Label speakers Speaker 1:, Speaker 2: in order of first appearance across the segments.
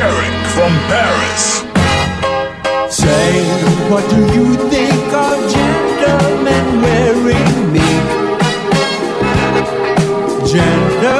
Speaker 1: Tarek
Speaker 2: from Paris.
Speaker 3: Say, what do you think of gentlemen wearing me?
Speaker 4: Gentlemen.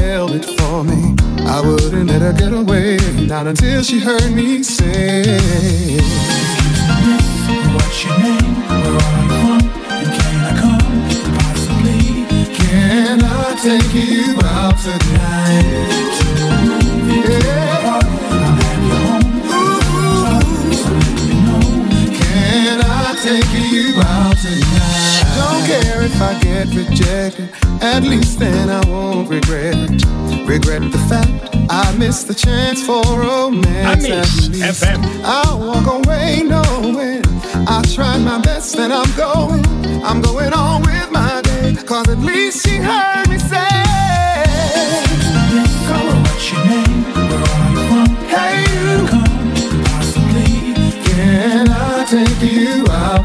Speaker 4: held it for me. I wouldn't let her get away, not until she heard me say,
Speaker 5: What's your name? Where are you from? And can I come? Possibly,
Speaker 4: can I take you out tonight?
Speaker 5: To a
Speaker 4: movie, yeah. taking you out tonight. Don't care if I get rejected, at least then I won't regret it. Regret the fact I missed the chance for romance. I miss
Speaker 6: FM.
Speaker 4: I walk away knowing I tried my best and I'm going. I'm going on with my day, cause at least she heard me say.
Speaker 5: Girl, what's your name? Where are you from?
Speaker 4: Hey, you.
Speaker 5: Come, possibly.
Speaker 4: Can I take you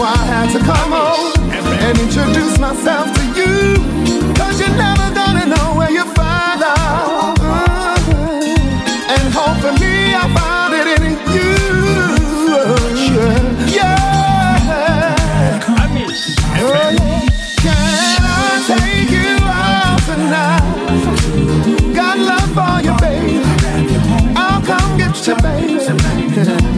Speaker 4: why I had to come home and introduce myself to you. Cause you're never gonna
Speaker 7: know where you find out. Uh-huh. And hopefully I find
Speaker 1: it in you. Yeah. Yeah. Oh, can I take you
Speaker 8: out tonight? Got love for you, baby. I'll come get you, baby.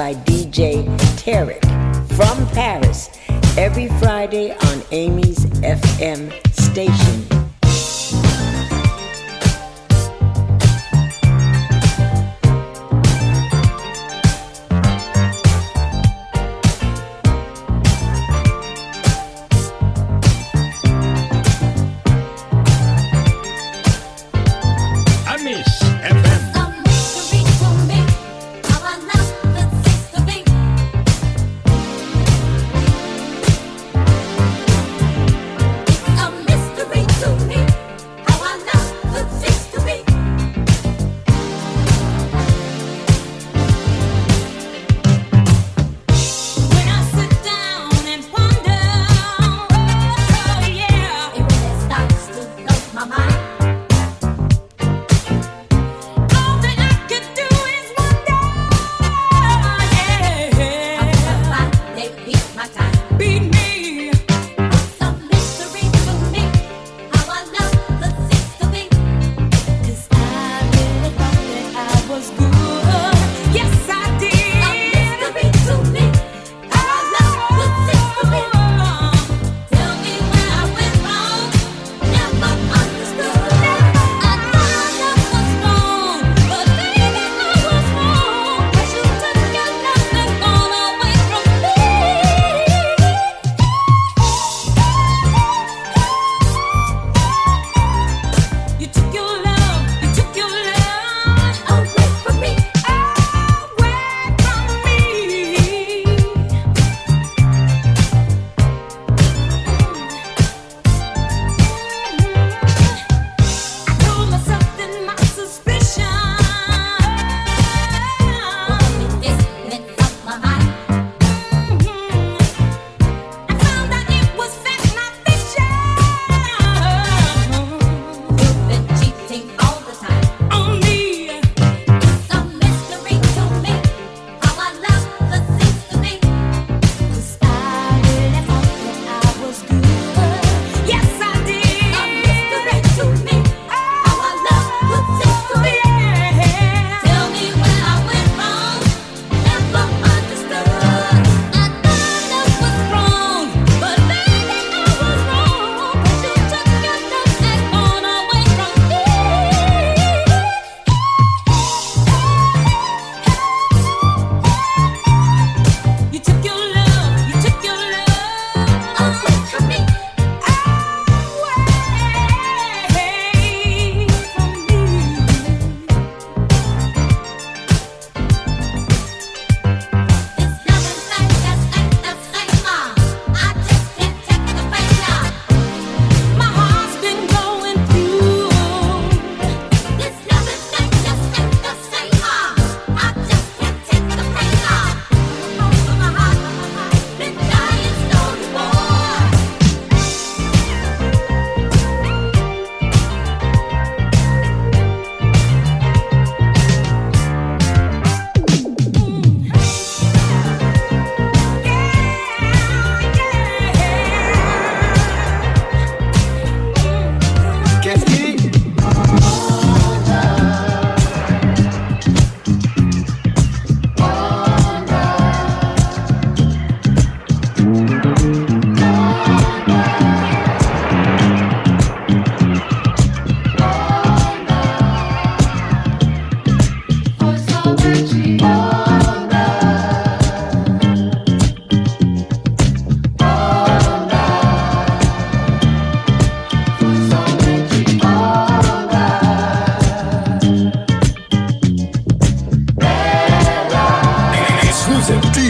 Speaker 8: by DJ Tarek from Paris every Friday on Amy's FM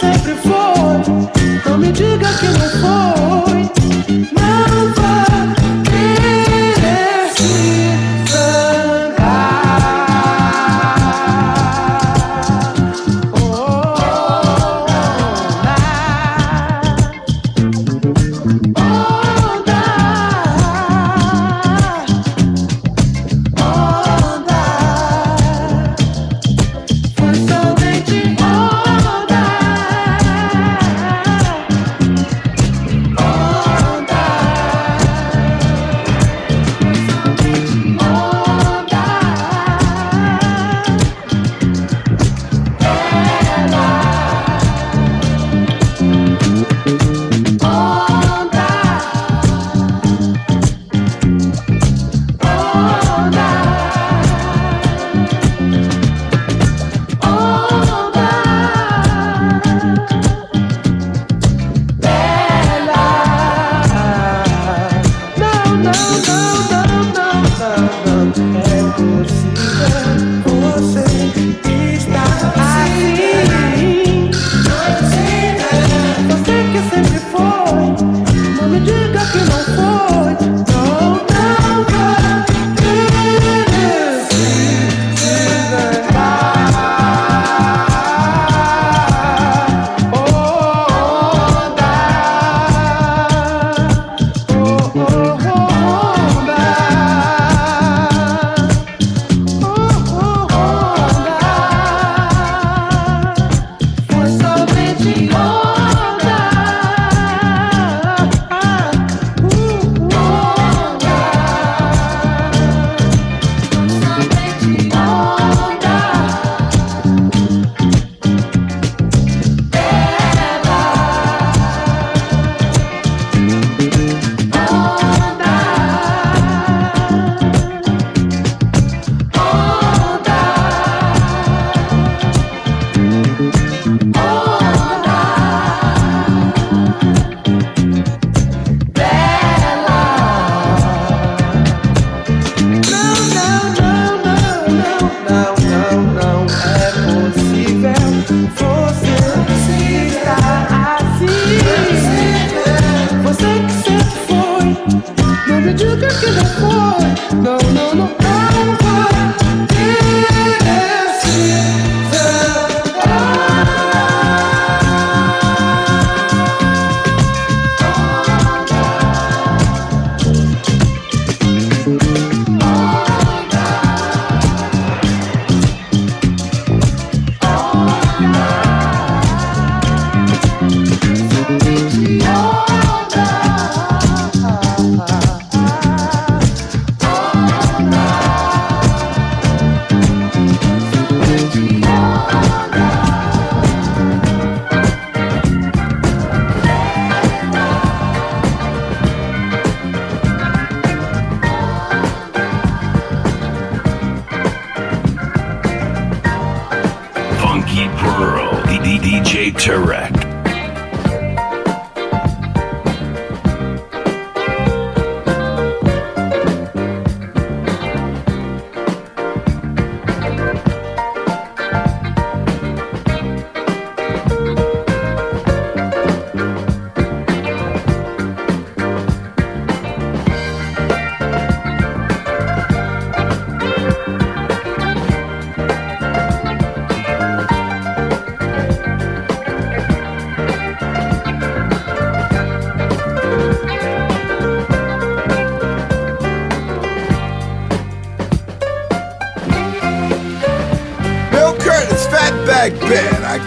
Speaker 5: sempre foi. Não me diga que não foi.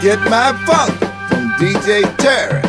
Speaker 5: Get
Speaker 9: My Funk from DJ Terry.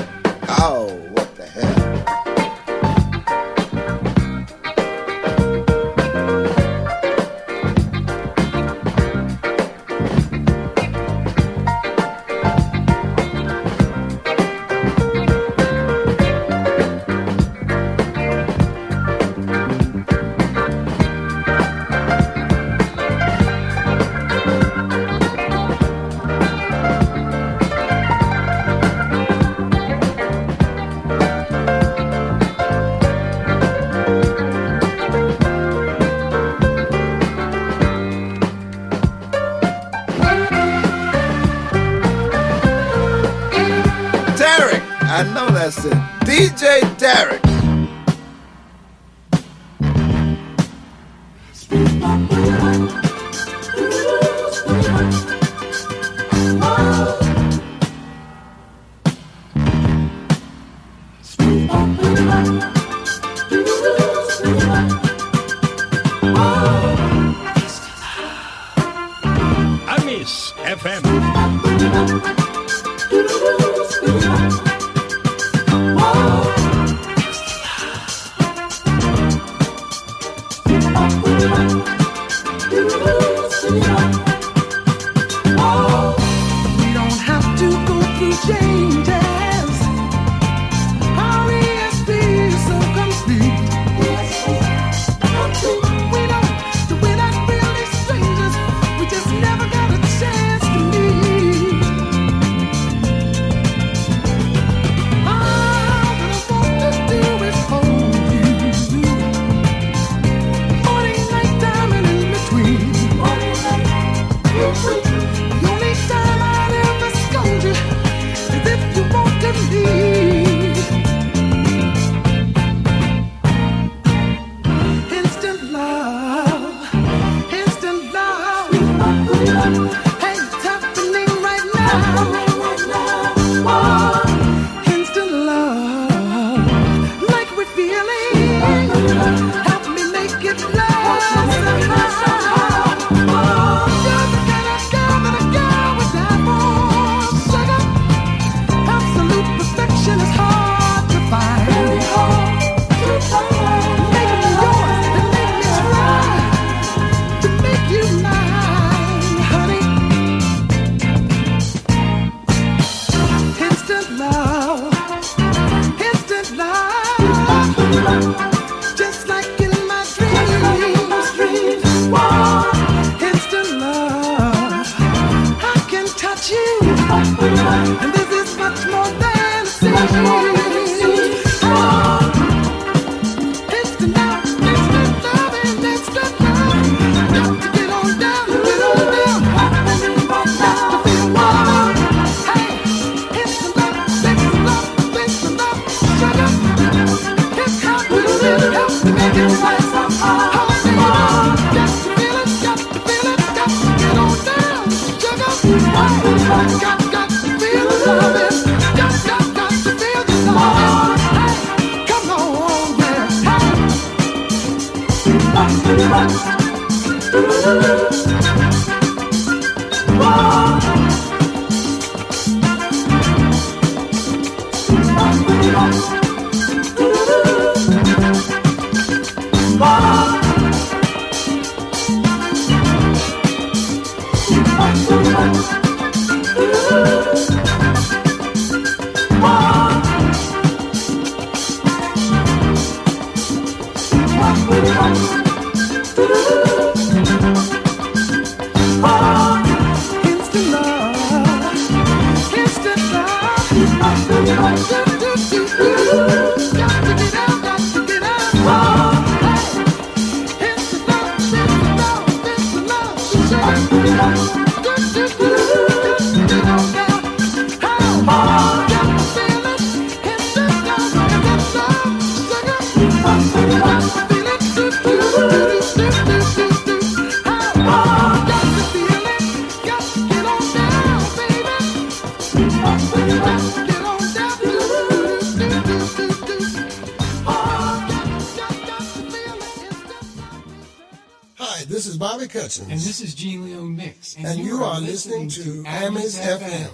Speaker 9: Listening,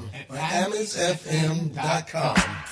Speaker 9: listening to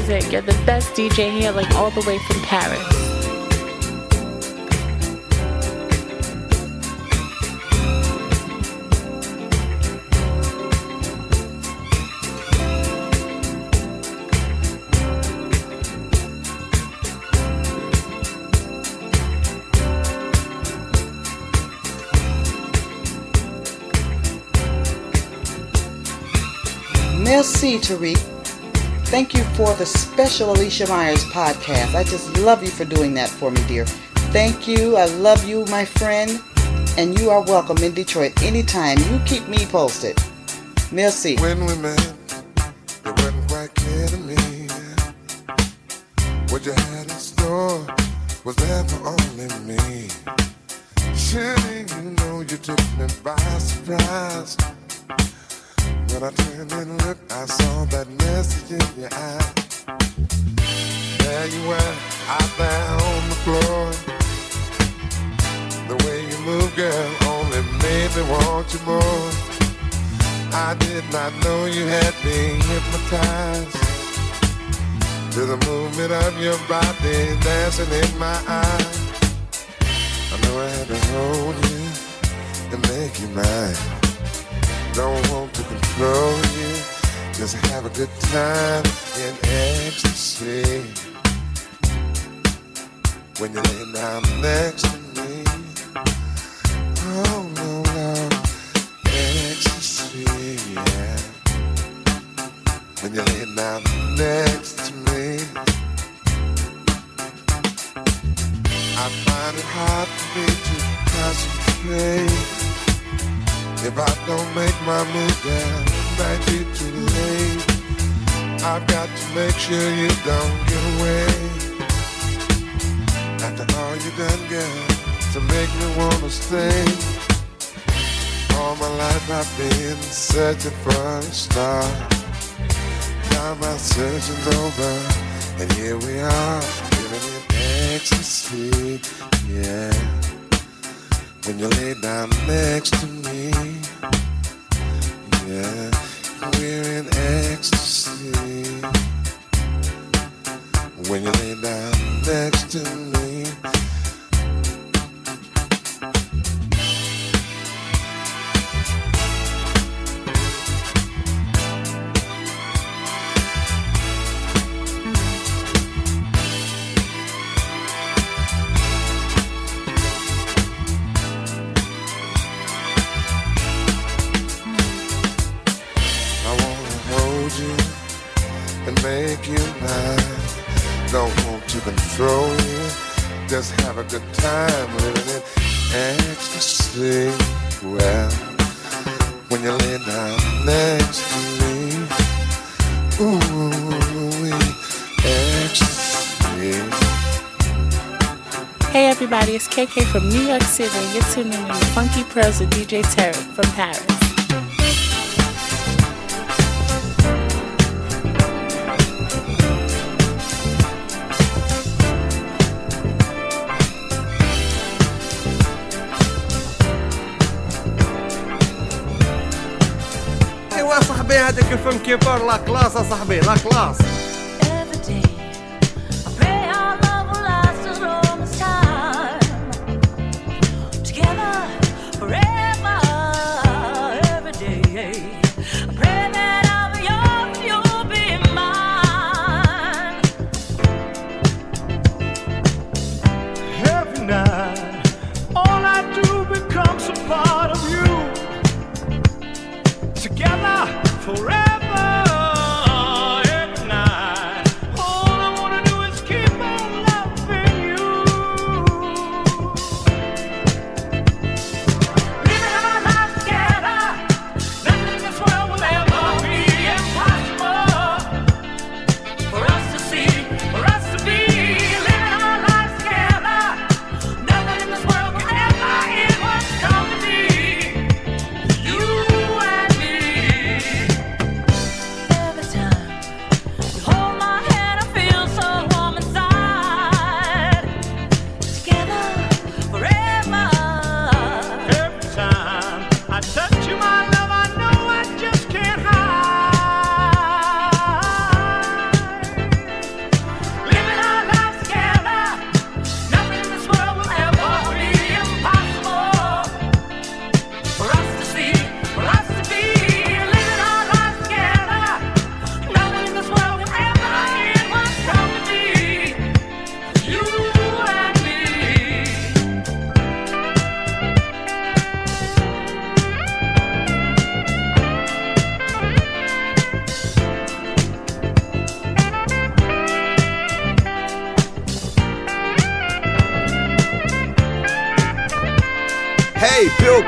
Speaker 10: music. You're the best DJ here, like all the way from Paris.
Speaker 11: Merci, Tarek. Thank you for the special Alicia Myers podcast. I just love you for doing that for me, dear. Thank you. I love you, my friend. And you are welcome in Detroit anytime. You keep me posted. Merci.
Speaker 12: When we met.
Speaker 10: K from New York City, and you're tuning in to Funky Pearls with DJ Tarek from Paris.
Speaker 13: هذاك الفم كيبار لا كلاس صاحبي لا كلاس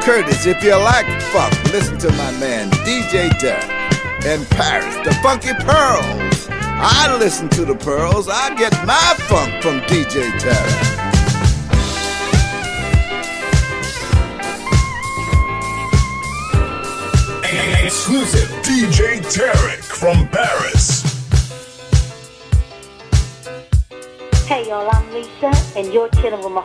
Speaker 7: Curtis, if you like funk, listen to my man DJ Tarek in Paris, the Funky Pearls. I listen to the Pearls. I get my funk from DJ Tarek.
Speaker 2: Exclusive DJ Tarek from Paris.
Speaker 14: Hey y'all, I'm Lisa, and you're chilling with my